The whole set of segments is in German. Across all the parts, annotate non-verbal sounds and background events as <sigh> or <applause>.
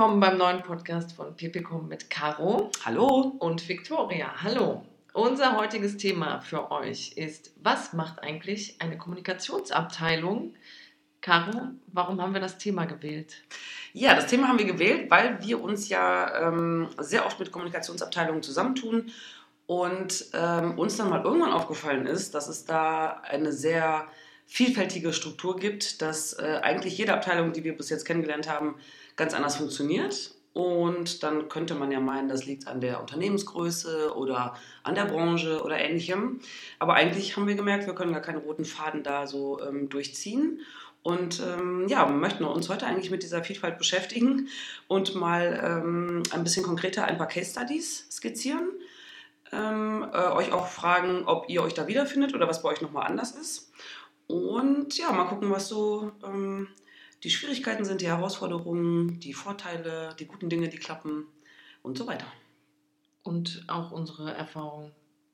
willkommen beim neuen Podcast von Pipicom mit Caro. Hallo. Und Victoria. Hallo. Unser heutiges Thema für euch ist, was macht eigentlich eine Kommunikationsabteilung? Caro, warum haben wir das Thema gewählt? Ja, das Thema haben wir gewählt, weil wir uns ja ähm, sehr oft mit Kommunikationsabteilungen zusammentun und ähm, uns dann mal irgendwann aufgefallen ist, dass es da eine sehr vielfältige Struktur gibt, dass äh, eigentlich jede Abteilung, die wir bis jetzt kennengelernt haben, ganz anders funktioniert. Und dann könnte man ja meinen, das liegt an der Unternehmensgröße oder an der Branche oder ähnlichem. Aber eigentlich haben wir gemerkt, wir können gar keinen roten Faden da so ähm, durchziehen. Und ähm, ja, wir möchten uns heute eigentlich mit dieser Vielfalt beschäftigen und mal ähm, ein bisschen konkreter ein paar Case Studies skizzieren. Ähm, äh, euch auch fragen, ob ihr euch da wiederfindet oder was bei euch nochmal anders ist. Und ja, mal gucken, was so ähm, die Schwierigkeiten sind, die Herausforderungen, die Vorteile, die guten Dinge, die klappen und so weiter. Und auch unsere Erfahrung,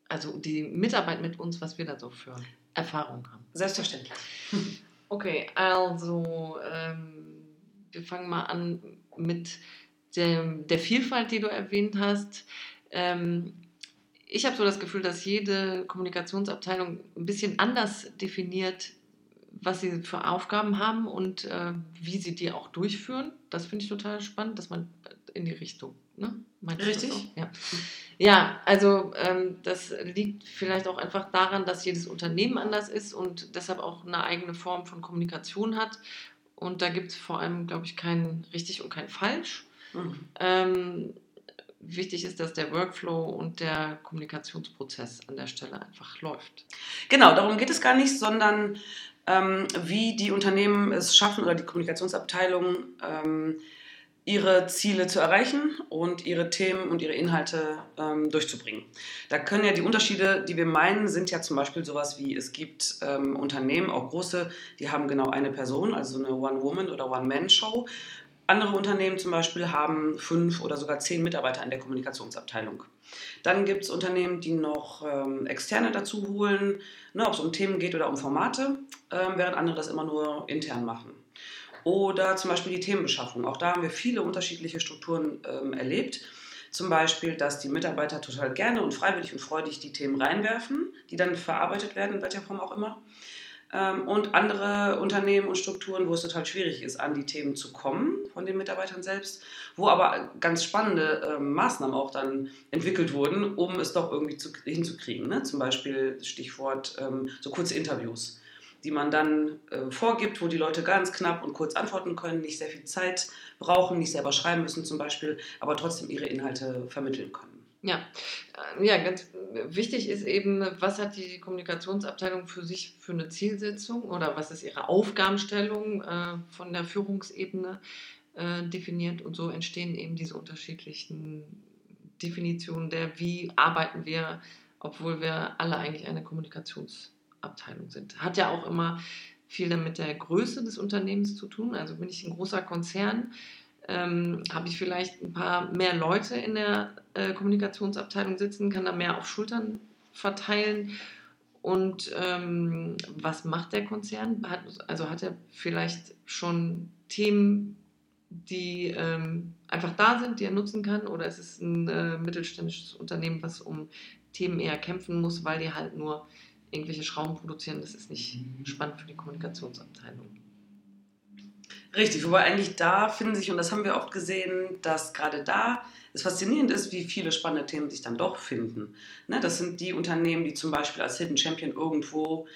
also die Mitarbeit mit uns, was wir da so für Erfahrungen haben. Selbstverständlich. <laughs> Okay, also ähm, wir fangen mal an mit dem, der Vielfalt, die du erwähnt hast. Ähm, ich habe so das Gefühl, dass jede Kommunikationsabteilung ein bisschen anders definiert, was sie für Aufgaben haben und äh, wie sie die auch durchführen. Das finde ich total spannend, dass man in die Richtung. Ne? Richtig? Ja. ja, also ähm, das liegt vielleicht auch einfach daran, dass jedes Unternehmen anders ist und deshalb auch eine eigene Form von Kommunikation hat. Und da gibt es vor allem, glaube ich, kein richtig und kein falsch. Mhm. Ähm, wichtig ist, dass der Workflow und der Kommunikationsprozess an der Stelle einfach läuft. Genau, darum geht es gar nicht, sondern ähm, wie die Unternehmen es schaffen oder die Kommunikationsabteilung ähm, ihre Ziele zu erreichen und ihre Themen und ihre Inhalte ähm, durchzubringen. Da können ja die Unterschiede, die wir meinen, sind ja zum Beispiel sowas wie, es gibt ähm, Unternehmen, auch große, die haben genau eine Person, also eine One-Woman- oder One-Man-Show. Andere Unternehmen zum Beispiel haben fünf oder sogar zehn Mitarbeiter in der Kommunikationsabteilung. Dann gibt es Unternehmen, die noch ähm, Externe dazu holen, ne, ob es um Themen geht oder um Formate, ähm, während andere das immer nur intern machen. Oder zum Beispiel die Themenbeschaffung. Auch da haben wir viele unterschiedliche Strukturen ähm, erlebt. Zum Beispiel, dass die Mitarbeiter total gerne und freiwillig und freudig die Themen reinwerfen, die dann verarbeitet werden, in welcher Form auch immer. Ähm, und andere Unternehmen und Strukturen, wo es total schwierig ist, an die Themen zu kommen von den Mitarbeitern selbst, wo aber ganz spannende ähm, Maßnahmen auch dann entwickelt wurden, um es doch irgendwie zu, hinzukriegen. Ne? Zum Beispiel Stichwort ähm, so kurze Interviews, die man dann äh, vorgibt, wo die Leute ganz knapp und kurz antworten können, nicht sehr viel Zeit brauchen, nicht selber schreiben müssen zum Beispiel, aber trotzdem ihre Inhalte vermitteln können. Ja, äh, ja, ganz wichtig ist eben, was hat die Kommunikationsabteilung für sich für eine Zielsetzung oder was ist ihre Aufgabenstellung äh, von der Führungsebene äh, definiert und so entstehen eben diese unterschiedlichen Definitionen der, wie arbeiten wir, obwohl wir alle eigentlich eine Kommunikationsabteilung sind. Hat ja auch immer viel damit der Größe des Unternehmens zu tun. Also bin ich ein großer Konzern, ähm, habe ich vielleicht ein paar mehr Leute in der äh, Kommunikationsabteilung sitzen, kann da mehr auf Schultern verteilen. Und ähm, was macht der Konzern? Hat, also hat er vielleicht schon Themen, die ähm, einfach da sind, die er nutzen kann? Oder ist es ein äh, mittelständisches Unternehmen, was um Themen eher kämpfen muss, weil die halt nur irgendwelche Schrauben produzieren? Das ist nicht spannend für die Kommunikationsabteilung. Richtig, wobei eigentlich da finden sich, und das haben wir oft gesehen, dass gerade da es faszinierend ist, wie viele spannende Themen sich dann doch finden. Ne, das sind die Unternehmen, die zum Beispiel als Hidden Champion irgendwo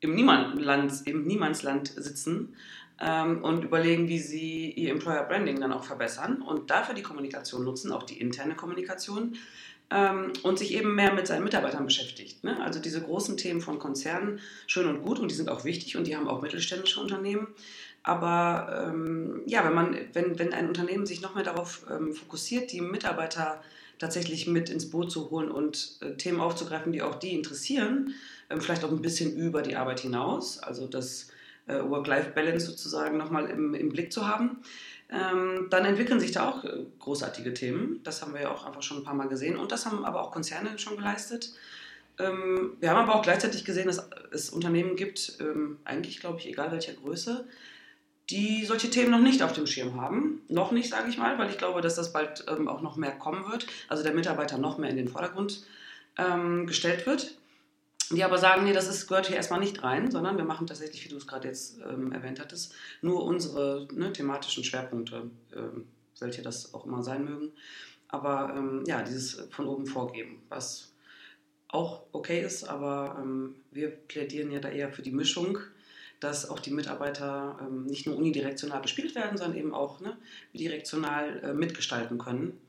im, Niemandland, im Niemandsland sitzen ähm, und überlegen, wie sie ihr Employer Branding dann auch verbessern und dafür die Kommunikation nutzen, auch die interne Kommunikation ähm, und sich eben mehr mit seinen Mitarbeitern beschäftigt. Ne? Also diese großen Themen von Konzernen, schön und gut und die sind auch wichtig und die haben auch mittelständische Unternehmen. Aber ähm, ja, wenn, man, wenn, wenn ein Unternehmen sich noch mehr darauf ähm, fokussiert, die Mitarbeiter tatsächlich mit ins Boot zu holen und äh, Themen aufzugreifen, die auch die interessieren, ähm, vielleicht auch ein bisschen über die Arbeit hinaus, also das äh, Work-Life-Balance sozusagen nochmal im, im Blick zu haben, ähm, dann entwickeln sich da auch äh, großartige Themen. Das haben wir ja auch einfach schon ein paar Mal gesehen und das haben aber auch Konzerne schon geleistet. Ähm, wir haben aber auch gleichzeitig gesehen, dass es Unternehmen gibt, ähm, eigentlich glaube ich, egal welcher Größe, die solche Themen noch nicht auf dem Schirm haben. Noch nicht, sage ich mal, weil ich glaube, dass das bald ähm, auch noch mehr kommen wird. Also der Mitarbeiter noch mehr in den Vordergrund ähm, gestellt wird. Die aber sagen, nee, das ist, gehört hier erstmal nicht rein, sondern wir machen tatsächlich, wie du es gerade jetzt ähm, erwähnt hattest, nur unsere ne, thematischen Schwerpunkte, ähm, welche das auch immer sein mögen. Aber ähm, ja, dieses von oben vorgeben, was auch okay ist, aber ähm, wir plädieren ja da eher für die Mischung dass auch die Mitarbeiter ähm, nicht nur unidirektional bespielt werden, sondern eben auch ne, bidirektional äh, mitgestalten können.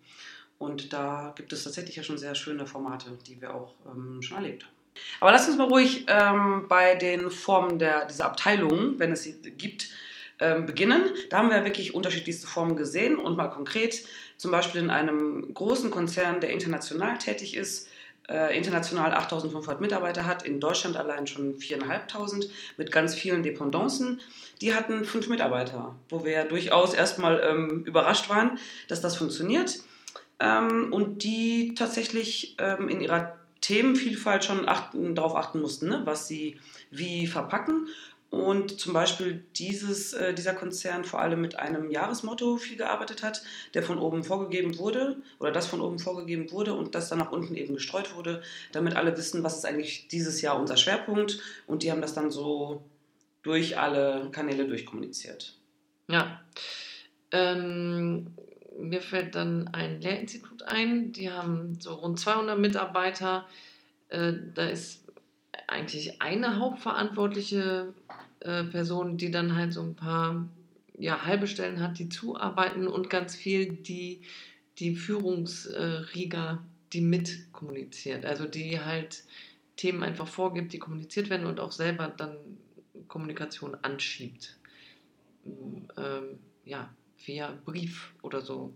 Und da gibt es tatsächlich ja schon sehr schöne Formate, die wir auch ähm, schon erlebt haben. Aber lass uns mal ruhig ähm, bei den Formen der, dieser Abteilungen, wenn es sie gibt, ähm, beginnen. Da haben wir wirklich unterschiedlichste Formen gesehen und mal konkret, zum Beispiel in einem großen Konzern, der international tätig ist, äh, international 8500 Mitarbeiter hat, in Deutschland allein schon 4.500 mit ganz vielen Dependancen. Die hatten fünf Mitarbeiter, wo wir durchaus erstmal ähm, überrascht waren, dass das funktioniert. Ähm, und die tatsächlich ähm, in ihrer Themenvielfalt schon achten, darauf achten mussten, ne, was sie wie verpacken und zum Beispiel dieses, äh, dieser Konzern vor allem mit einem Jahresmotto viel gearbeitet hat, der von oben vorgegeben wurde oder das von oben vorgegeben wurde und das dann nach unten eben gestreut wurde, damit alle wissen, was ist eigentlich dieses Jahr unser Schwerpunkt und die haben das dann so durch alle Kanäle durchkommuniziert. Ja. Ähm, mir fällt dann ein Lehrinstitut ein, die haben so rund 200 Mitarbeiter. Äh, da ist eigentlich eine hauptverantwortliche äh, Person, die dann halt so ein paar ja, halbe Stellen hat, die zuarbeiten und ganz viel die, die Führungsrieger, die mit kommuniziert. Also die halt Themen einfach vorgibt, die kommuniziert werden und auch selber dann Kommunikation anschiebt. Ähm, ja, via Brief oder so.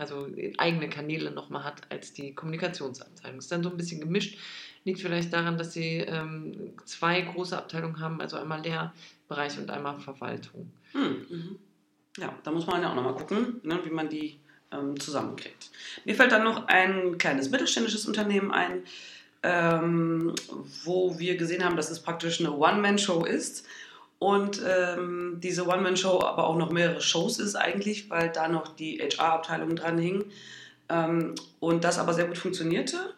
Also eigene Kanäle nochmal hat als die Kommunikationsabteilung. Ist dann so ein bisschen gemischt Liegt vielleicht daran, dass sie ähm, zwei große Abteilungen haben, also einmal Lehrbereich und einmal Verwaltung. Hm, mhm. Ja, da muss man ja auch nochmal gucken, ne, wie man die ähm, zusammenkriegt. Mir fällt dann noch ein kleines mittelständisches Unternehmen ein, ähm, wo wir gesehen haben, dass es praktisch eine One-Man-Show ist und ähm, diese One-Man-Show aber auch noch mehrere Shows ist eigentlich, weil da noch die HR-Abteilung dran hing ähm, und das aber sehr gut funktionierte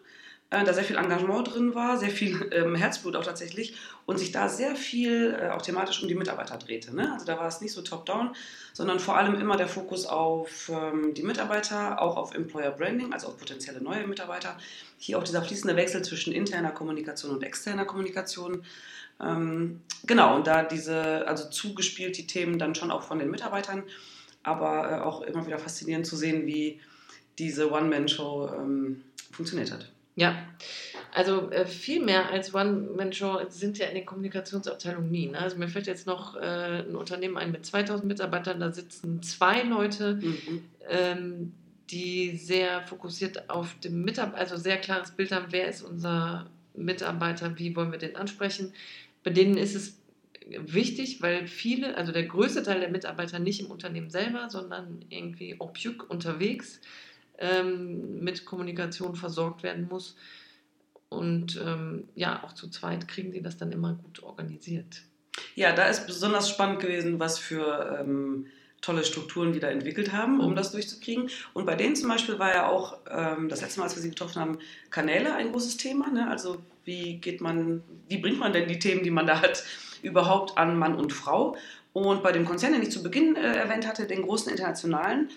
äh, da sehr viel Engagement drin war, sehr viel ähm, Herzblut auch tatsächlich und sich da sehr viel äh, auch thematisch um die Mitarbeiter drehte. Ne? Also da war es nicht so top-down, sondern vor allem immer der Fokus auf ähm, die Mitarbeiter, auch auf Employer Branding, also auf potenzielle neue Mitarbeiter. Hier auch dieser fließende Wechsel zwischen interner Kommunikation und externer Kommunikation. Ähm, genau, und da diese, also zugespielt die Themen dann schon auch von den Mitarbeitern, aber äh, auch immer wieder faszinierend zu sehen, wie diese One-Man-Show ähm, funktioniert hat. Ja, also äh, viel mehr als One-Man-Show sind ja in den Kommunikationsabteilungen nie. Ne? Also mir fällt jetzt noch äh, ein Unternehmen ein mit 2000 Mitarbeitern, da sitzen zwei Leute, mhm. ähm, die sehr fokussiert auf dem Mitarbeiter, also sehr klares Bild haben, wer ist unser Mitarbeiter, wie wollen wir den ansprechen. Bei denen ist es wichtig, weil viele, also der größte Teil der Mitarbeiter nicht im Unternehmen selber, sondern irgendwie au unterwegs ähm, mit Kommunikation versorgt werden muss. Und ähm, ja, auch zu zweit kriegen die das dann immer gut organisiert. Ja, da ist besonders spannend gewesen, was für ähm, tolle Strukturen die da entwickelt haben, um mhm. das durchzukriegen. Und bei denen zum Beispiel war ja auch ähm, das letzte Mal, als wir sie getroffen haben, Kanäle ein großes Thema. Ne? Also wie geht man, wie bringt man denn die Themen, die man da hat, überhaupt an Mann und Frau? Und bei dem Konzern, den ich zu Beginn äh, erwähnt hatte, den großen internationalen,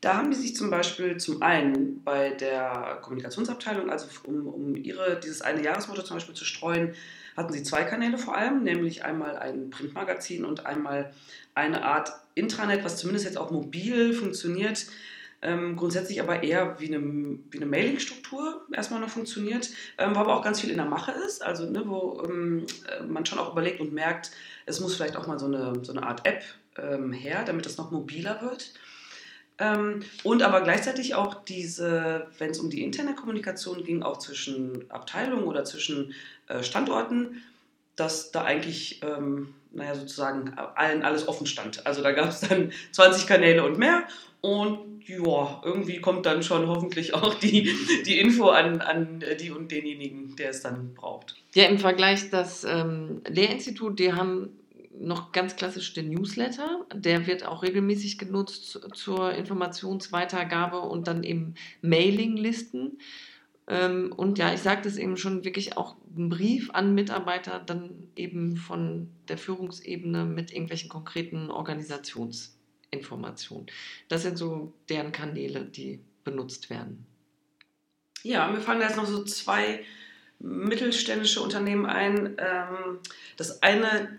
da haben die sich zum Beispiel zum einen bei der Kommunikationsabteilung, also um, um ihre, dieses eine Jahresmotto zum Beispiel zu streuen, hatten sie zwei Kanäle vor allem, nämlich einmal ein Printmagazin und einmal eine Art Intranet, was zumindest jetzt auch mobil funktioniert, ähm, grundsätzlich aber eher wie eine, wie eine Mailing-Struktur erstmal noch funktioniert, ähm, wo aber auch ganz viel in der Mache ist, also ne, wo ähm, man schon auch überlegt und merkt, es muss vielleicht auch mal so eine, so eine Art App ähm, her, damit das noch mobiler wird. Ähm, und aber gleichzeitig auch diese, wenn es um die interne Kommunikation ging, auch zwischen Abteilungen oder zwischen äh, Standorten, dass da eigentlich, ähm, naja, sozusagen allen alles offen stand. Also da gab es dann <laughs> 20 Kanäle und mehr und ja, irgendwie kommt dann schon hoffentlich auch die, die Info an, an die und denjenigen, der es dann braucht. Ja, im Vergleich das ähm, Lehrinstitut, die haben noch ganz klassisch der Newsletter. Der wird auch regelmäßig genutzt zur Informationsweitergabe und dann eben Mailinglisten. Ähm, und ja, ich sagte es eben schon, wirklich auch ein Brief an Mitarbeiter, dann eben von der Führungsebene mit irgendwelchen konkreten Organisationsinformationen. Das sind so deren Kanäle, die benutzt werden. Ja, mir fallen da jetzt noch so zwei mittelständische Unternehmen ein. Ähm, das eine,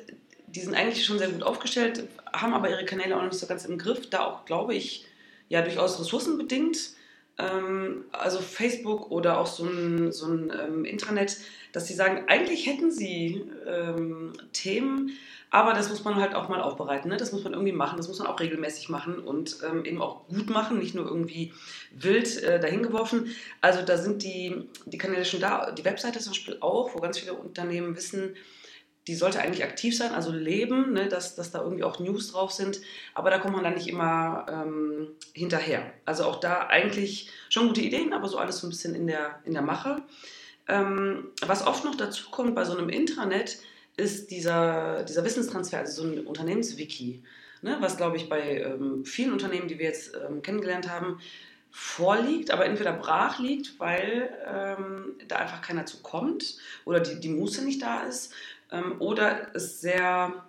die sind eigentlich schon sehr gut aufgestellt, haben aber ihre Kanäle auch noch nicht so ganz im Griff, da auch, glaube ich, ja durchaus ressourcenbedingt. Ähm, also Facebook oder auch so ein, so ein ähm, Intranet, dass sie sagen, eigentlich hätten sie ähm, Themen, aber das muss man halt auch mal aufbereiten. Ne? Das muss man irgendwie machen, das muss man auch regelmäßig machen und ähm, eben auch gut machen, nicht nur irgendwie wild äh, dahingeworfen. Also da sind die, die Kanäle schon da. Die Webseite zum Beispiel auch, wo ganz viele Unternehmen wissen, die sollte eigentlich aktiv sein, also leben, ne, dass, dass da irgendwie auch News drauf sind, aber da kommt man dann nicht immer ähm, hinterher. Also auch da eigentlich schon gute Ideen, aber so alles so ein bisschen in der, in der Mache. Ähm, was oft noch dazu kommt bei so einem Intranet, ist dieser, dieser Wissenstransfer, also so ein Unternehmenswiki, ne, was glaube ich bei ähm, vielen Unternehmen, die wir jetzt ähm, kennengelernt haben, vorliegt, aber entweder brach liegt, weil ähm, da einfach keiner zu kommt oder die, die Muße nicht da ist ähm, oder es sehr,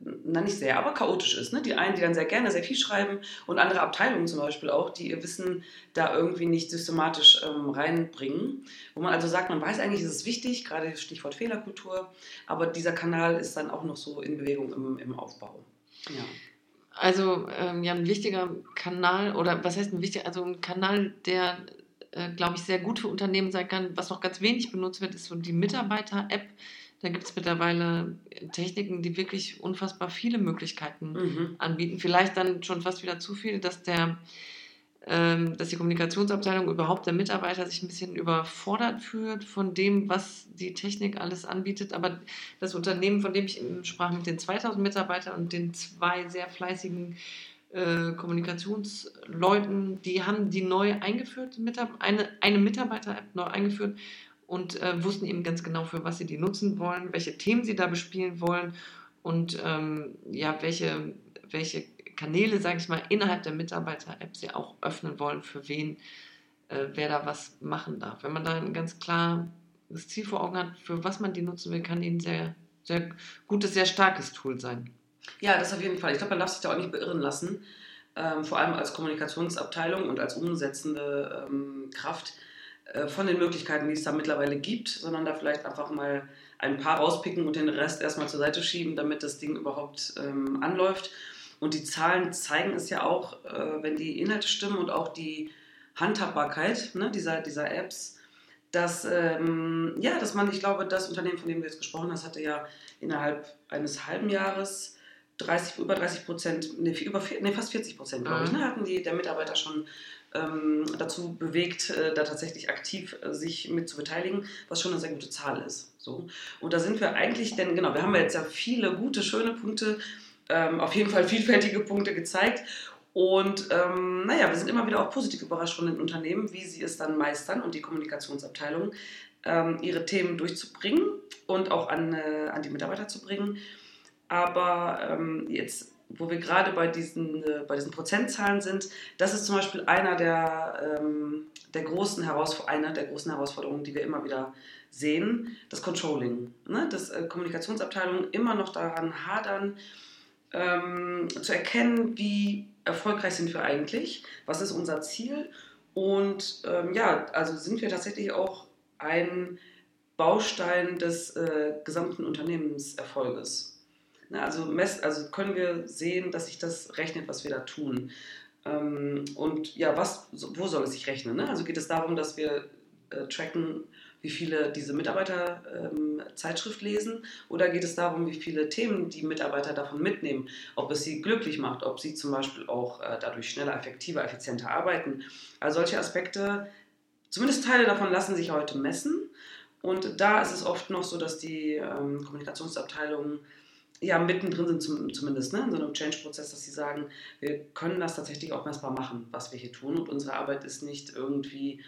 na nicht sehr, aber chaotisch ist. Ne? Die einen, die dann sehr gerne sehr viel schreiben und andere Abteilungen zum Beispiel auch, die ihr Wissen da irgendwie nicht systematisch ähm, reinbringen. Wo man also sagt, man weiß eigentlich, ist es wichtig, gerade Stichwort Fehlerkultur, aber dieser Kanal ist dann auch noch so in Bewegung im, im Aufbau. Ja. Also ähm, ja, ein wichtiger Kanal oder was heißt ein wichtiger, also ein Kanal, der äh, glaube ich sehr gut für Unternehmen sein kann, was noch ganz wenig benutzt wird, ist so die Mitarbeiter-App da gibt es mittlerweile Techniken, die wirklich unfassbar viele Möglichkeiten mhm. anbieten. Vielleicht dann schon fast wieder zu viel, dass der ähm, dass die Kommunikationsabteilung überhaupt der Mitarbeiter sich ein bisschen überfordert fühlt von dem, was die Technik alles anbietet. Aber das Unternehmen, von dem ich eben sprach, mit den 2000 Mitarbeitern und den zwei sehr fleißigen äh, Kommunikationsleuten, die haben die neu eingeführt, eine, eine Mitarbeiter-App neu eingeführt und äh, wussten eben ganz genau, für was sie die nutzen wollen, welche Themen sie da bespielen wollen und ähm, ja, welche, welche Kanäle, sage ich mal, innerhalb der Mitarbeiter-App sie auch öffnen wollen, für wen äh, wer da was machen darf. Wenn man da ein ganz klar das Ziel vor Augen hat, für was man die nutzen will, kann ein sehr, sehr gutes, sehr starkes Tool sein. Ja, das auf jeden Fall. Ich glaube, man darf sich da auch nicht beirren lassen. Ähm, vor allem als Kommunikationsabteilung und als umsetzende ähm, Kraft von den Möglichkeiten, die es da mittlerweile gibt, sondern da vielleicht einfach mal ein paar rauspicken und den Rest erstmal zur Seite schieben, damit das Ding überhaupt ähm, anläuft. Und die Zahlen zeigen es ja auch, äh, wenn die Inhalte stimmen und auch die Handhabbarkeit ne, dieser, dieser Apps, dass, ähm, ja, dass man, ich glaube, das Unternehmen, von dem du jetzt gesprochen hast, hatte ja innerhalb eines halben Jahres 30, über 30 Prozent, nee, über, nee, fast 40 Prozent, glaube ich, mhm. ne, hatten die, der Mitarbeiter schon ähm, dazu bewegt, äh, da tatsächlich aktiv äh, sich mit zu beteiligen, was schon eine sehr gute Zahl ist. So. Und da sind wir eigentlich, denn genau, wir haben jetzt ja viele gute, schöne Punkte, ähm, auf jeden Fall vielfältige Punkte gezeigt. Und ähm, naja, wir sind immer wieder auch positiv überrascht von den Unternehmen, wie sie es dann meistern und die Kommunikationsabteilung, ähm, ihre Themen durchzubringen und auch an, äh, an die Mitarbeiter zu bringen. Aber ähm, jetzt wo wir gerade bei diesen, äh, bei diesen Prozentzahlen sind, das ist zum Beispiel einer der, ähm, der, großen einer der großen Herausforderungen, die wir immer wieder sehen, das Controlling. Ne? Dass äh, Kommunikationsabteilungen immer noch daran hadern, ähm, zu erkennen, wie erfolgreich sind wir eigentlich, was ist unser Ziel und ähm, ja, also sind wir tatsächlich auch ein Baustein des äh, gesamten Unternehmenserfolges. Ne, also, also können wir sehen, dass sich das rechnet, was wir da tun. Ähm, und ja, was, wo soll es sich rechnen? Ne? Also geht es darum, dass wir äh, tracken, wie viele diese Mitarbeiter ähm, Zeitschrift lesen oder geht es darum, wie viele Themen die Mitarbeiter davon mitnehmen, ob es sie glücklich macht, ob sie zum Beispiel auch äh, dadurch schneller, effektiver, effizienter arbeiten. Also solche Aspekte, zumindest Teile davon lassen sich heute messen und da ist es oft noch so, dass die ähm, Kommunikationsabteilungen ja mittendrin sind zum, zumindest, ne, in so einem Change-Prozess, dass sie sagen, wir können das tatsächlich auch messbar machen, was wir hier tun und unsere Arbeit ist nicht irgendwie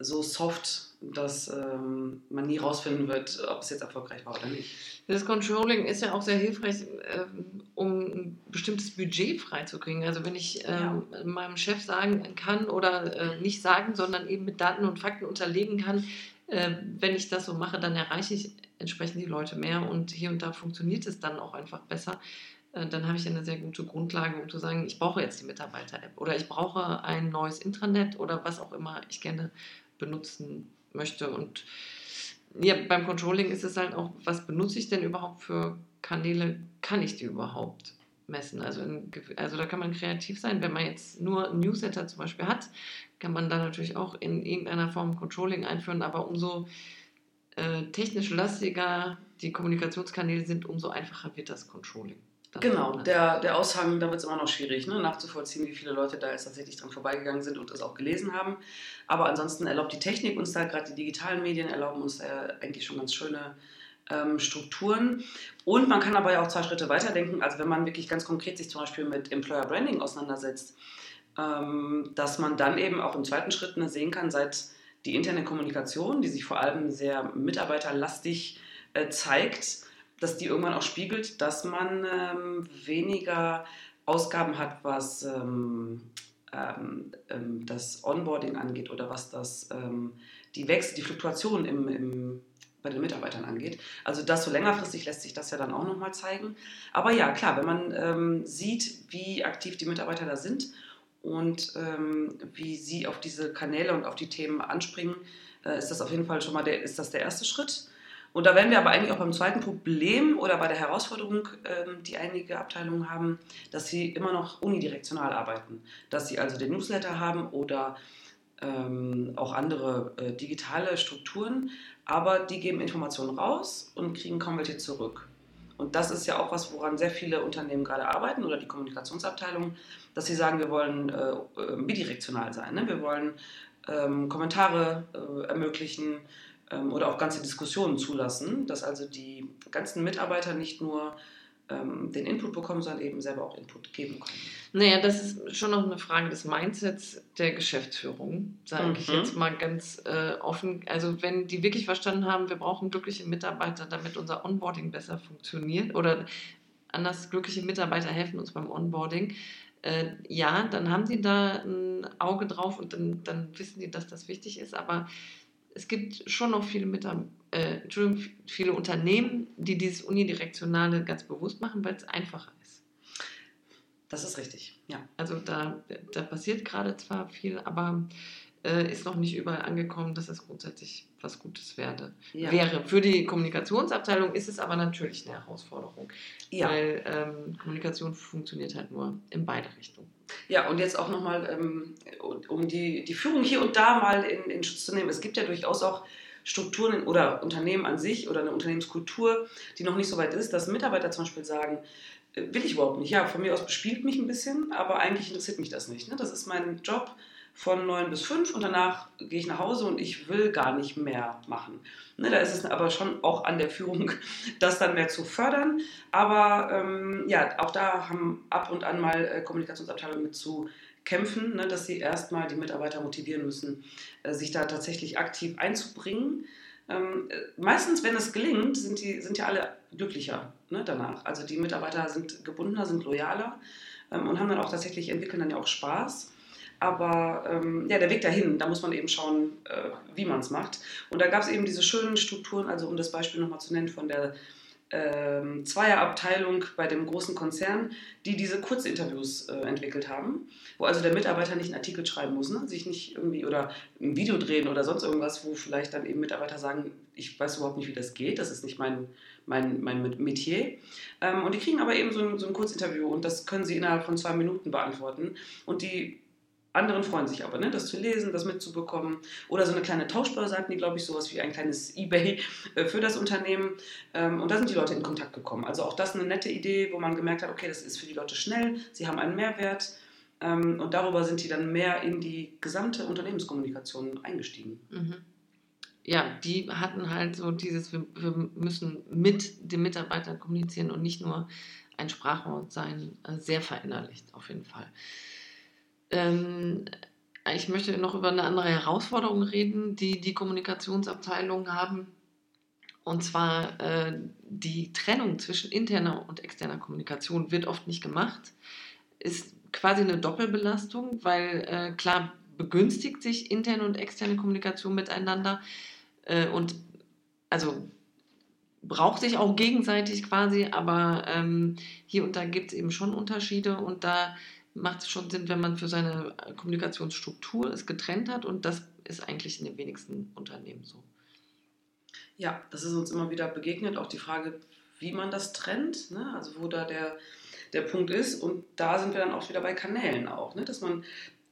so soft, dass ähm, man nie rausfinden wird, ob es jetzt erfolgreich war oder nicht. Das Controlling ist ja auch sehr hilfreich, ähm, um ein bestimmtes Budget freizukriegen. Also wenn ich ähm, ja. meinem Chef sagen kann oder äh, nicht sagen, sondern eben mit Daten und Fakten unterlegen kann, äh, wenn ich das so mache, dann erreiche ich entsprechend die Leute mehr und hier und da funktioniert es dann auch einfach besser. Äh, dann habe ich eine sehr gute Grundlage, um zu sagen, ich brauche jetzt die Mitarbeiter-App oder ich brauche ein neues Intranet oder was auch immer ich gerne benutzen möchte. Und ja, beim Controlling ist es halt auch, was benutze ich denn überhaupt für Kanäle? Kann ich die überhaupt messen? Also, in, also da kann man kreativ sein. Wenn man jetzt nur ein Newsletter zum Beispiel hat, kann man da natürlich auch in irgendeiner Form Controlling einführen, aber umso äh, technisch lastiger die Kommunikationskanäle sind, umso einfacher wird das Controlling. Genau, der, der Aushang, da wird es immer noch schwierig, ne, nachzuvollziehen, wie viele Leute da jetzt tatsächlich dran vorbeigegangen sind und das auch gelesen haben. Aber ansonsten erlaubt die Technik uns da, gerade die digitalen Medien erlauben uns da eigentlich schon ganz schöne ähm, Strukturen. Und man kann aber ja auch zwei Schritte weiterdenken. Also wenn man wirklich ganz konkret sich zum Beispiel mit Employer Branding auseinandersetzt, ähm, dass man dann eben auch im zweiten Schritt ne, sehen kann, seit die interne Kommunikation, die sich vor allem sehr mitarbeiterlastig äh, zeigt, dass die irgendwann auch spiegelt, dass man ähm, weniger Ausgaben hat, was ähm, ähm, ähm das Onboarding angeht oder was das, ähm, die Wechsel, die Fluktuation im, im, bei den Mitarbeitern angeht. Also das so längerfristig lässt sich das ja dann auch nochmal zeigen. Aber ja, klar, wenn man ähm, sieht, wie aktiv die Mitarbeiter da sind und wie sie auf diese Kanäle und auf die Themen anspringen, äh, ist das auf jeden Fall schon mal der, ist das der erste Schritt. Und da wären wir aber eigentlich auch beim zweiten Problem oder bei der Herausforderung, ähm, die einige Abteilungen haben, dass sie immer noch unidirektional arbeiten. Dass sie also den Newsletter haben oder ähm, auch andere äh, digitale Strukturen, aber die geben Informationen raus und kriegen kaum welche zurück. Und das ist ja auch was, woran sehr viele Unternehmen gerade arbeiten oder die Kommunikationsabteilung, dass sie sagen, wir wollen äh, äh bidirektional sein. Ne? Wir wollen ähm, Kommentare äh, ermöglichen, ähm, oder auch ganze Diskussionen zulassen, dass also die ganzen Mitarbeiter nicht nur ähm, den Input bekommen, sondern eben selber auch Input geben können. Naja, das ist schon noch eine Frage des Mindsets der Geschäftsführung, sage mhm. ich jetzt mal ganz äh, offen. Also wenn die wirklich verstanden haben, wir brauchen glückliche Mitarbeiter, damit unser Onboarding besser funktioniert oder anders glückliche Mitarbeiter helfen uns beim Onboarding, äh, ja, dann haben sie da ein Auge drauf und dann, dann wissen die, dass das wichtig ist. Aber es gibt schon noch viele, Mitar äh, viele Unternehmen, die dieses Unidirektionale ganz bewusst machen, weil es einfacher ist. Das ist richtig, ja. Also da, da passiert gerade zwar viel, aber äh, ist noch nicht überall angekommen, dass es grundsätzlich was Gutes werde, ja. wäre. Für die Kommunikationsabteilung ist es aber natürlich eine Herausforderung, ja. weil ähm, Kommunikation funktioniert halt nur in beide Richtungen. Ja, und jetzt auch nochmal, ähm, um die, die Führung hier und da mal in, in Schutz zu nehmen. Es gibt ja durchaus auch Strukturen oder Unternehmen an sich oder eine Unternehmenskultur, die noch nicht so weit ist, dass Mitarbeiter zum Beispiel sagen, äh, will ich überhaupt nicht. Ja, von mir aus bespielt mich ein bisschen, aber eigentlich interessiert mich das nicht. Ne? Das ist mein Job von 9 bis 5 und danach gehe ich nach Hause und ich will gar nicht mehr machen. Ne, da ist es aber schon auch an der Führung, <laughs> das dann mehr zu fördern. Aber ähm, ja, auch da haben ab und an mal äh, Kommunikationsabteilungen mit zu kämpfen, ne, dass sie erstmal die Mitarbeiter motivieren müssen, äh, sich da tatsächlich aktiv einzubringen. Ähm, äh, meistens, wenn es gelingt, sind, die, sind ja alle glücklicher ne, danach. Also die Mitarbeiter sind gebundener, sind loyaler ähm, und haben dann auch tatsächlich, entwickeln dann ja auch Spaß. Aber ähm, ja, der Weg dahin, da muss man eben schauen, äh, wie man es macht. Und da gab es eben diese schönen Strukturen, also um das Beispiel nochmal zu nennen, von der ähm, Zweierabteilung bei dem großen Konzern, die diese Kurzinterviews äh, entwickelt haben, wo also der Mitarbeiter nicht einen Artikel schreiben muss, ne? sich nicht irgendwie oder ein Video drehen oder sonst irgendwas, wo vielleicht dann eben Mitarbeiter sagen, ich weiß überhaupt nicht, wie das geht, das ist nicht mein, mein, mein Metier. Ähm, und die kriegen aber eben so ein, so ein Kurzinterview und das können sie innerhalb von zwei Minuten beantworten. Und die anderen freuen sich aber, ne, das zu lesen, das mitzubekommen. Oder so eine kleine Tauschbörse hatten die, glaube ich, sowas wie ein kleines Ebay äh, für das Unternehmen. Ähm, und da sind die Leute in Kontakt gekommen. Also auch das eine nette Idee, wo man gemerkt hat, okay, das ist für die Leute schnell, sie haben einen Mehrwert. Ähm, und darüber sind die dann mehr in die gesamte Unternehmenskommunikation eingestiegen. Mhm. Ja, die hatten halt so dieses, wir, wir müssen mit den Mitarbeitern kommunizieren und nicht nur ein Sprachwort sein, äh, sehr verinnerlicht auf jeden Fall. Ähm, ich möchte noch über eine andere Herausforderung reden, die die Kommunikationsabteilungen haben. Und zwar äh, die Trennung zwischen interner und externer Kommunikation wird oft nicht gemacht. Ist quasi eine Doppelbelastung, weil äh, klar begünstigt sich interne und externe Kommunikation miteinander äh, und also braucht sich auch gegenseitig quasi, aber ähm, hier und da gibt es eben schon Unterschiede und da macht es schon Sinn, wenn man für seine Kommunikationsstruktur es getrennt hat und das ist eigentlich in den wenigsten Unternehmen so. Ja, das ist uns immer wieder begegnet, auch die Frage, wie man das trennt, ne? also wo da der, der Punkt ist und da sind wir dann auch wieder bei Kanälen auch, ne? dass man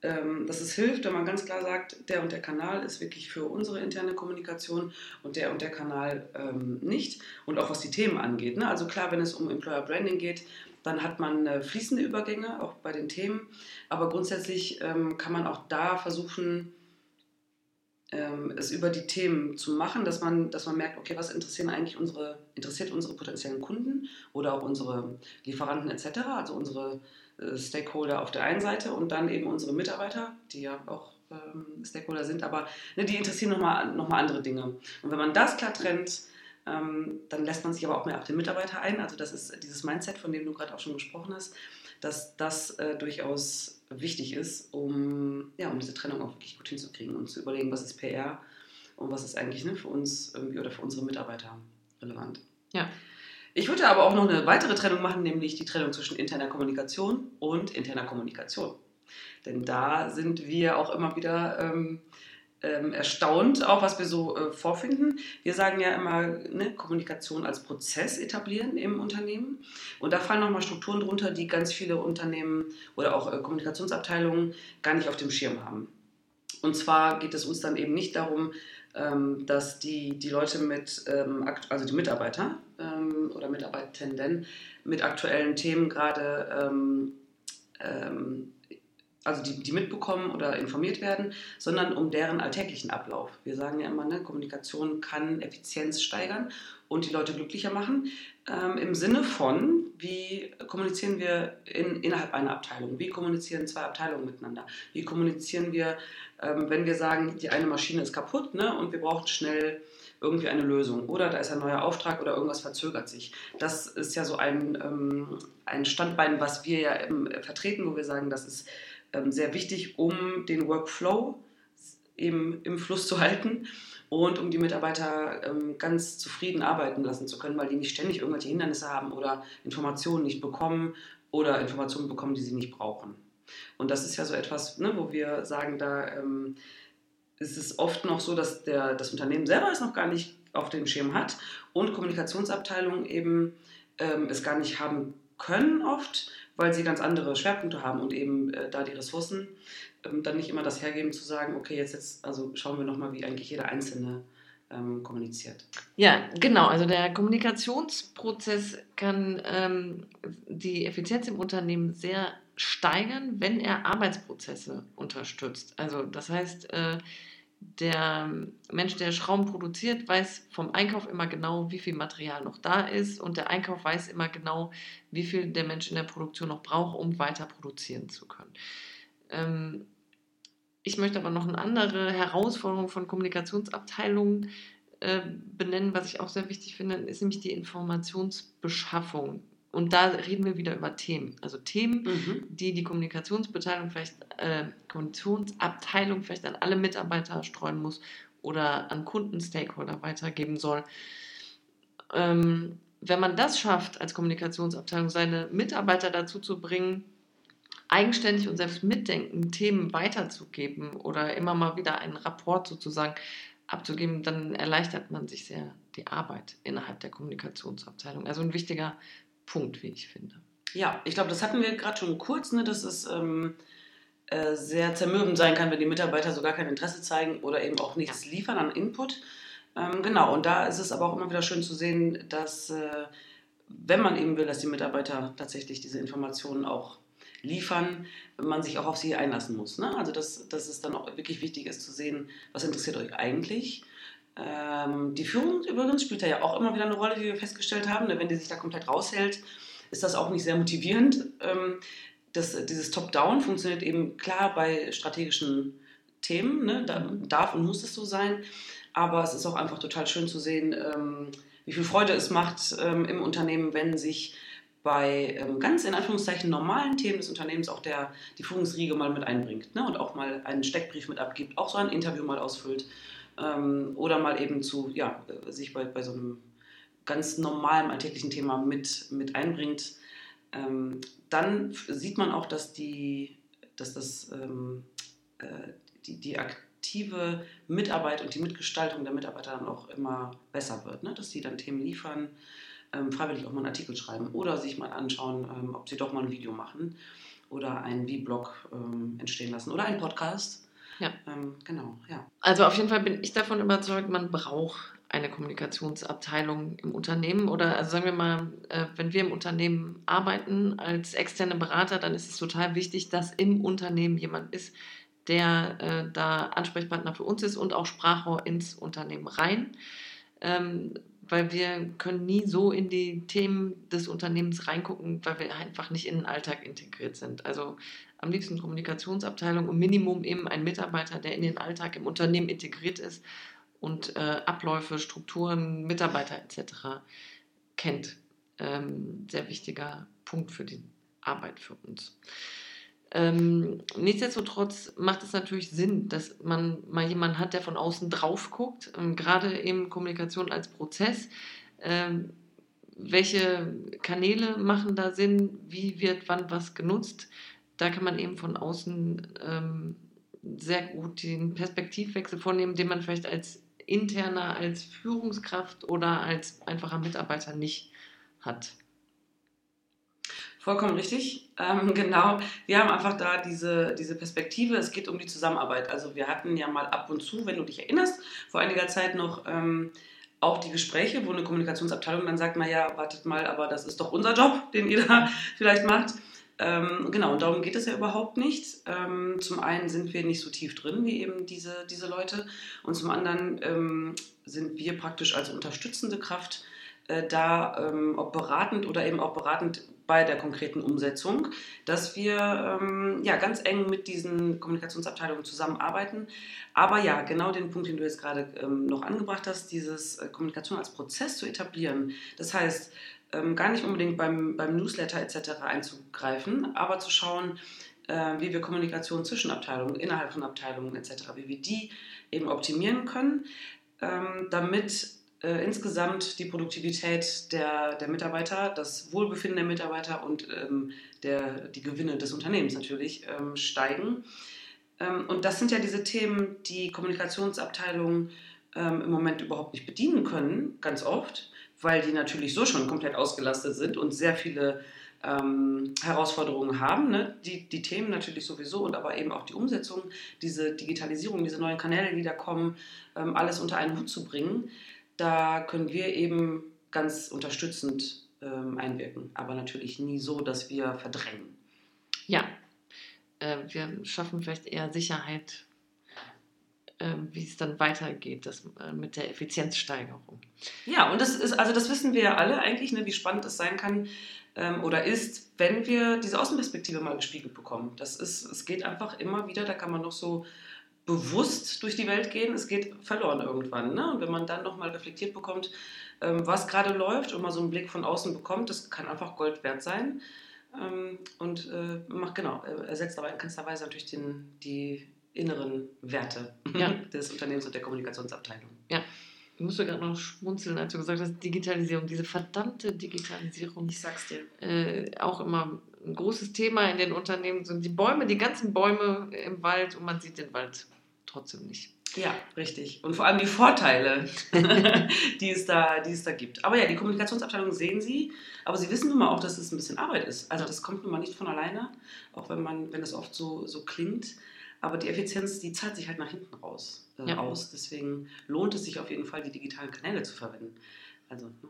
ähm, dass es hilft, wenn man ganz klar sagt, der und der Kanal ist wirklich für unsere interne Kommunikation und der und der Kanal ähm, nicht. Und auch was die Themen angeht. Ne? Also klar, wenn es um Employer Branding geht, dann hat man äh, fließende Übergänge, auch bei den Themen. Aber grundsätzlich ähm, kann man auch da versuchen, ähm, es über die Themen zu machen, dass man, dass man merkt, okay, was interessieren eigentlich unsere, interessiert unsere potenziellen Kunden oder auch unsere Lieferanten etc., also unsere äh, Stakeholder auf der einen Seite und dann eben unsere Mitarbeiter, die ja auch ähm, Stakeholder sind, aber ne, die interessieren nochmal noch mal andere Dinge. Und wenn man das klar trennt, dann lässt man sich aber auch mehr auf den Mitarbeiter ein. Also das ist dieses Mindset, von dem du gerade auch schon gesprochen hast, dass das äh, durchaus wichtig ist, um, ja, um diese Trennung auch wirklich gut hinzukriegen und zu überlegen, was ist PR und was ist eigentlich ne, für uns oder für unsere Mitarbeiter relevant. Ja. Ich würde aber auch noch eine weitere Trennung machen, nämlich die Trennung zwischen interner Kommunikation und interner Kommunikation. Denn da sind wir auch immer wieder ähm, ähm, erstaunt, auch was wir so äh, vorfinden. Wir sagen ja immer, ne, Kommunikation als Prozess etablieren im Unternehmen. Und da fallen nochmal Strukturen drunter, die ganz viele Unternehmen oder auch äh, Kommunikationsabteilungen gar nicht auf dem Schirm haben. Und zwar geht es uns dann eben nicht darum, ähm, dass die, die Leute mit, ähm, also die Mitarbeiter ähm, oder Mitarbeitenden mit aktuellen Themen gerade ähm, ähm, also die, die mitbekommen oder informiert werden, sondern um deren alltäglichen Ablauf. Wir sagen ja immer, ne, Kommunikation kann Effizienz steigern und die Leute glücklicher machen. Ähm, Im Sinne von, wie kommunizieren wir in, innerhalb einer Abteilung? Wie kommunizieren zwei Abteilungen miteinander? Wie kommunizieren wir, ähm, wenn wir sagen, die eine Maschine ist kaputt ne, und wir brauchen schnell irgendwie eine Lösung oder da ist ein neuer Auftrag oder irgendwas verzögert sich. Das ist ja so ein, ähm, ein Standbein, was wir ja ähm, vertreten, wo wir sagen, das ist sehr wichtig, um den Workflow eben im Fluss zu halten und um die Mitarbeiter ähm, ganz zufrieden arbeiten lassen zu können, weil die nicht ständig irgendwelche Hindernisse haben oder Informationen nicht bekommen oder Informationen bekommen, die sie nicht brauchen. Und das ist ja so etwas, ne, wo wir sagen, da ähm, ist es oft noch so, dass der, das Unternehmen selber es noch gar nicht auf dem Schirm hat und Kommunikationsabteilungen eben ähm, es gar nicht haben können oft, weil sie ganz andere Schwerpunkte haben und eben äh, da die Ressourcen ähm, dann nicht immer das hergeben zu sagen, okay, jetzt, jetzt also schauen wir nochmal, wie eigentlich jeder Einzelne ähm, kommuniziert. Ja, genau. Also der Kommunikationsprozess kann ähm, die Effizienz im Unternehmen sehr steigern, wenn er Arbeitsprozesse unterstützt. Also das heißt, äh, der Mensch, der Schrauben produziert, weiß vom Einkauf immer genau, wie viel Material noch da ist und der Einkauf weiß immer genau, wie viel der Mensch in der Produktion noch braucht, um weiter produzieren zu können. Ähm, ich möchte aber noch eine andere Herausforderung von Kommunikationsabteilungen äh, benennen, was ich auch sehr wichtig finde, ist nämlich die Informationsbeschaffung und da reden wir wieder über Themen. Also Themen, mhm. die die Kommunikationsbeteiligung vielleicht, äh, Kommunikationsabteilung vielleicht an alle Mitarbeiter streuen muss oder an Kunden, Stakeholder weitergeben soll. Ähm, wenn man das schafft, als Kommunikationsabteilung seine Mitarbeiter dazu zu bringen, eigenständig und selbst mitdenken, Themen weiterzugeben oder immer mal wieder einen Rapport sozusagen abzugeben, dann erleichtert man sich sehr die Arbeit innerhalb der Kommunikationsabteilung. Also ein wichtiger Punkt, wie ich finde. Ja, ich glaube, das hatten wir gerade schon kurz, ne, dass es ähm, äh, sehr zermürbend sein kann, wenn die Mitarbeiter so gar kein Interesse zeigen oder eben auch nichts ja. liefern an Input. Ähm, genau, und da ist es aber auch immer wieder schön zu sehen, dass äh, wenn man eben will, dass die Mitarbeiter tatsächlich diese Informationen auch liefern, man sich auch auf sie einlassen muss. Ne? Also dass, dass es dann auch wirklich wichtig ist zu sehen, was interessiert euch eigentlich ähm, die Führung übrigens spielt da ja auch immer wieder eine Rolle, wie wir festgestellt haben. Ne? Wenn die sich da komplett raushält, ist das auch nicht sehr motivierend. Ähm, das, dieses Top-Down funktioniert eben klar bei strategischen Themen, ne? da darf und muss es so sein, aber es ist auch einfach total schön zu sehen, ähm, wie viel Freude es macht ähm, im Unternehmen, wenn sich bei ähm, ganz in Anführungszeichen normalen Themen des Unternehmens auch der, die Führungsriege mal mit einbringt ne? und auch mal einen Steckbrief mit abgibt, auch so ein Interview mal ausfüllt ähm, oder mal eben zu, ja, äh, sich bei, bei so einem ganz normalen alltäglichen Thema mit, mit einbringt. Ähm, dann sieht man auch, dass, die, dass das, ähm, äh, die, die aktive Mitarbeit und die Mitgestaltung der Mitarbeiter dann auch immer besser wird, ne? dass die dann Themen liefern ähm, freiwillig auch mal einen Artikel schreiben oder sich mal anschauen, ähm, ob sie doch mal ein Video machen oder einen V-Blog ähm, entstehen lassen oder einen Podcast. Ja. Ähm, genau, ja. Also auf jeden Fall bin ich davon überzeugt, man braucht eine Kommunikationsabteilung im Unternehmen oder also sagen wir mal, äh, wenn wir im Unternehmen arbeiten als externe Berater, dann ist es total wichtig, dass im Unternehmen jemand ist, der äh, da Ansprechpartner für uns ist und auch Sprachrohr ins Unternehmen rein. Weil wir können nie so in die Themen des Unternehmens reingucken, weil wir einfach nicht in den Alltag integriert sind. Also am liebsten Kommunikationsabteilung und Minimum eben ein Mitarbeiter, der in den Alltag im Unternehmen integriert ist und äh, Abläufe, Strukturen, Mitarbeiter etc. kennt. Ähm, sehr wichtiger Punkt für die Arbeit für uns. Ähm, nichtsdestotrotz macht es natürlich Sinn, dass man mal jemanden hat, der von außen drauf guckt, ähm, gerade eben Kommunikation als Prozess. Ähm, welche Kanäle machen da Sinn? Wie wird wann was genutzt? Da kann man eben von außen ähm, sehr gut den Perspektivwechsel vornehmen, den man vielleicht als interner, als Führungskraft oder als einfacher Mitarbeiter nicht hat. Vollkommen richtig. Ähm, <laughs> genau. Wir haben einfach da diese, diese Perspektive. Es geht um die Zusammenarbeit. Also wir hatten ja mal ab und zu, wenn du dich erinnerst, vor einiger Zeit noch ähm, auch die Gespräche, wo eine Kommunikationsabteilung dann sagt, naja, wartet mal, aber das ist doch unser Job, den ihr da <laughs> vielleicht macht. Ähm, genau, und darum geht es ja überhaupt nicht. Ähm, zum einen sind wir nicht so tief drin wie eben diese, diese Leute und zum anderen ähm, sind wir praktisch als unterstützende Kraft äh, da, ähm, ob beratend oder eben auch beratend bei der konkreten Umsetzung, dass wir ähm, ja, ganz eng mit diesen Kommunikationsabteilungen zusammenarbeiten. Aber ja, genau den Punkt, den du jetzt gerade ähm, noch angebracht hast, dieses äh, Kommunikation als Prozess zu etablieren. Das heißt, ähm, gar nicht unbedingt beim, beim Newsletter etc. einzugreifen, aber zu schauen, äh, wie wir Kommunikation zwischen Abteilungen, innerhalb von Abteilungen etc., wie wir die eben optimieren können, ähm, damit äh, insgesamt die Produktivität der, der Mitarbeiter, das Wohlbefinden der Mitarbeiter und ähm, der, die Gewinne des Unternehmens natürlich ähm, steigen. Ähm, und das sind ja diese Themen, die Kommunikationsabteilungen ähm, im Moment überhaupt nicht bedienen können, ganz oft, weil die natürlich so schon komplett ausgelastet sind und sehr viele ähm, Herausforderungen haben. Ne? Die, die Themen natürlich sowieso und aber eben auch die Umsetzung, diese Digitalisierung, diese neuen Kanäle, die da kommen, ähm, alles unter einen Hut zu bringen da können wir eben ganz unterstützend ähm, einwirken, aber natürlich nie so, dass wir verdrängen. Ja, äh, wir schaffen vielleicht eher Sicherheit, äh, wie es dann weitergeht, das, äh, mit der Effizienzsteigerung. Ja, und das ist, also das wissen wir ja alle eigentlich, ne, wie spannend es sein kann ähm, oder ist, wenn wir diese Außenperspektive mal gespiegelt bekommen. Das ist, es geht einfach immer wieder, da kann man noch so bewusst durch die Welt gehen, es geht verloren irgendwann. Ne? Und wenn man dann nochmal reflektiert bekommt, ähm, was gerade läuft und mal so einen Blick von außen bekommt, das kann einfach Gold wert sein. Ähm, und äh, macht genau, ersetzt aber in keinster Weise natürlich den, die inneren Werte ja. <laughs> des Unternehmens und der Kommunikationsabteilung. Ja. Ich musste gerade noch schmunzeln, als du gesagt hast, Digitalisierung, diese verdammte Digitalisierung. Ich sag's dir. Äh, auch immer ein großes Thema in den Unternehmen sind die Bäume, die ganzen Bäume im Wald und man sieht den Wald trotzdem nicht. Ja, richtig. Und vor allem die Vorteile, <laughs> die, es da, die es da gibt. Aber ja, die Kommunikationsabteilung sehen Sie, aber Sie wissen nun mal auch, dass es ein bisschen Arbeit ist. Also das kommt nun mal nicht von alleine, auch wenn man, wenn das oft so, so klingt. Aber die Effizienz, die zahlt sich halt nach hinten raus äh, ja. aus. Deswegen lohnt es sich auf jeden Fall, die digitalen Kanäle zu verwenden. Also ne?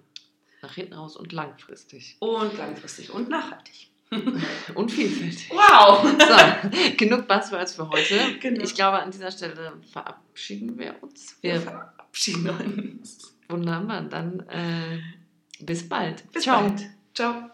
nach hinten raus und langfristig. Und langfristig und nachhaltig. <laughs> Und vielfältig. Wow! So, genug Buzzwords für heute. Genau. Ich glaube, an dieser Stelle verabschieden wir uns. Wir, wir verabschieden uns. Wunderbar, dann äh, bis bald. Bis Ciao. bald. Ciao.